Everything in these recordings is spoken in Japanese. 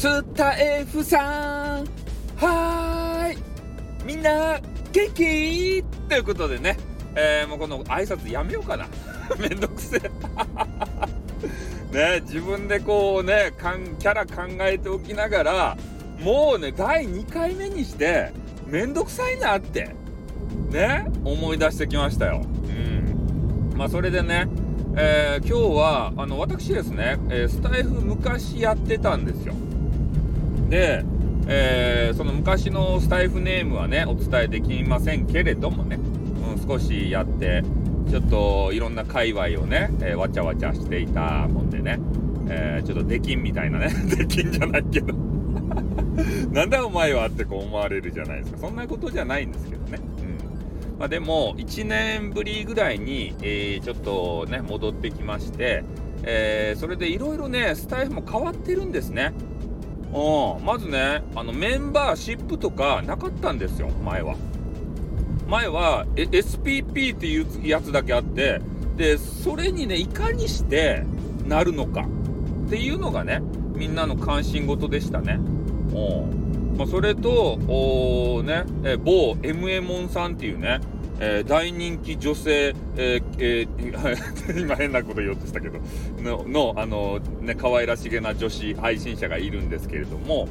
スタエフさん。はーい。みんな元気？ということでね、えー、もうこの挨拶やめようかな。めんどくせえ。ね自分でこうねキャラ考えておきながらもうね第2回目にしてめんどくさいなってね思い出してきましたよ。うん。まあそれでねえー、今日はあの私ですね、えー、スタイフ昔やってたんですよ。で、えー、その昔のスタイフネームはねお伝えできませんけれどもね、うん、少しやってちょっといろんな界隈をね、えわちゃわちゃしていたもんでね、えちょっとできんみたいなねできんじゃないけど なんだお前はってこう思われるじゃないですかそんなことじゃないんですけどね。うんまあ、でも1年ぶりぐらいに、えー、ちょっとね戻ってきまして、えー、それでいろいろねスタイフも変わってるんですね。うんまずねあのメンバーシップとかなかったんですよ前は。前は SPP っていうやつだけあってでそれにねいかにしてなるのかっていうのがねみんなの関心事でしたね。うんまあ、それと、おね、え某 MA モンさんっていうね、えー、大人気女性、えーえー、今変なこと言おうとしたけど、の、のあの、ね、可愛らしげな女子配信者がいるんですけれども、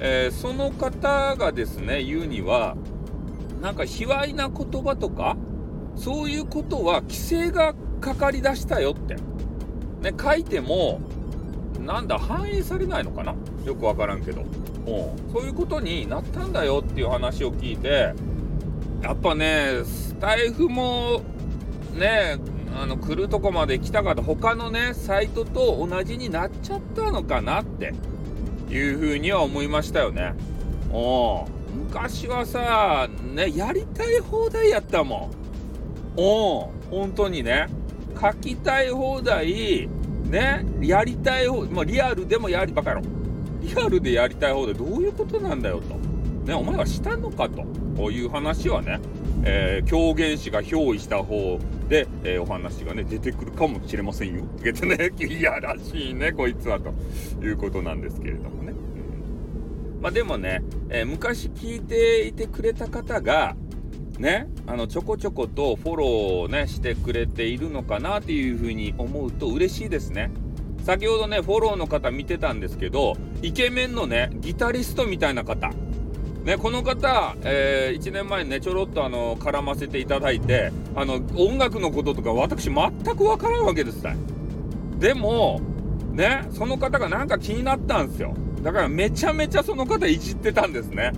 え、その方がですね、言うには、なんか卑猥な言葉とか、そういうことは規制がかかりだしたよって。ね、書いても、なんだ、反映されないのかな？よくわからんけど。そういうことになったんだよっていう話を聞いてやっぱねスタイフもねあの来るとこまで来たかと他のねサイトと同じになっちゃったのかなっていうふうには思いましたよね。お昔はさねやりたい放題やったもん。お本当にね書きたい放題ねやりたい放、まあ、リアルでもやりばかやろリアルでやりたい方でどういうことなんだよと。ね、お前はしたのかという話はね、えー、狂言師が憑依した方で、えー、お話がね、出てくるかもしれませんよ。ってね、いやらしいね、こいつは、ということなんですけれどもね。うん、まあでもね、えー、昔聞いていてくれた方が、ね、あの、ちょこちょことフォローをね、してくれているのかなっていうふうに思うと嬉しいですね。先ほどね、フォローの方見てたんですけど、イケメンのね、ギタリストみたいな方。ね、この方、えー、1年前にね、ちょろっとあの、絡ませていただいて、あの、音楽のこととか私全くわからんわけですたでも、ね、その方がなんか気になったんですよ。だからめちゃめちゃその方いじってたんですね。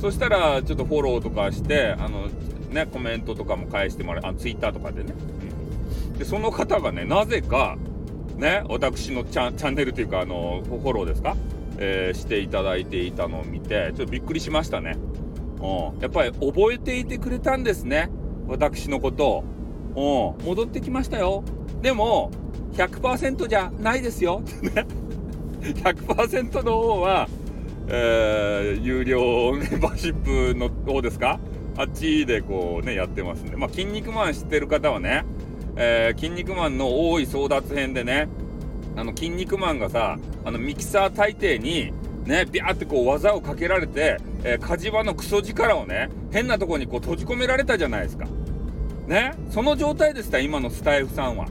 そしたら、ちょっとフォローとかして、あの、ね、コメントとかも返してもらう、あ、ツイッターとかでね。で、その方がね、なぜか、ね、私のチャンネルというか、あの、フォローですか、えー、していただいていたのを見て、ちょっとびっくりしましたね。うん。やっぱり覚えていてくれたんですね。私のことを。うん。戻ってきましたよ。でも、100%じゃないですよ。100%の方は、えー、有料メンバーシップの方ですか？あっちでこうね、やってますんで。まあ、筋肉マン知ってる方はね、えー、筋肉マンの多い争奪編でね、あの、筋肉マンがさ、あの、ミキサー大帝に、ね、ビャーってこう技をかけられて、えー、火事場のクソ力をね、変なとこにこう閉じ込められたじゃないですか。ね、その状態でした今のスタイフさんは。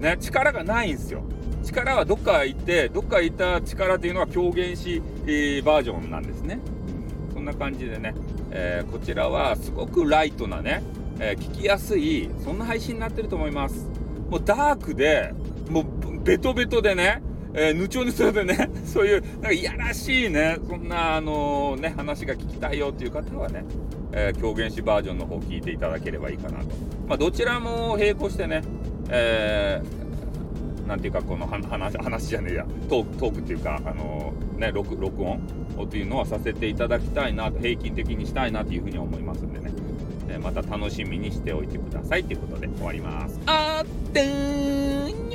ね、力がないんですよ。力はどっか行って、どっか行った力っていうのは狂言師、えー、バージョンなんですね。そんな感じでね、えー、こちらはすごくライトなね、え、聞きやすい、そんな配信になってると思います。もうダークで、もうベトベトでね、えー、ぬちょぬちょでね、そういう、なんかいやらしいね、そんな、あのー、ね、話が聞きたいよっていう方はね、えー、狂言師バージョンの方聞いていただければいいかなと。まあ、どちらも並行してね、えー、なんていうか、この話、話じゃねえや、トーク、トークっていうか、あの、ね、録、録音っていうのはさせていただきたいなと、平均的にしたいなというふうに思いますんでね。えまた楽しみにしておいてくださいということで終わります。あって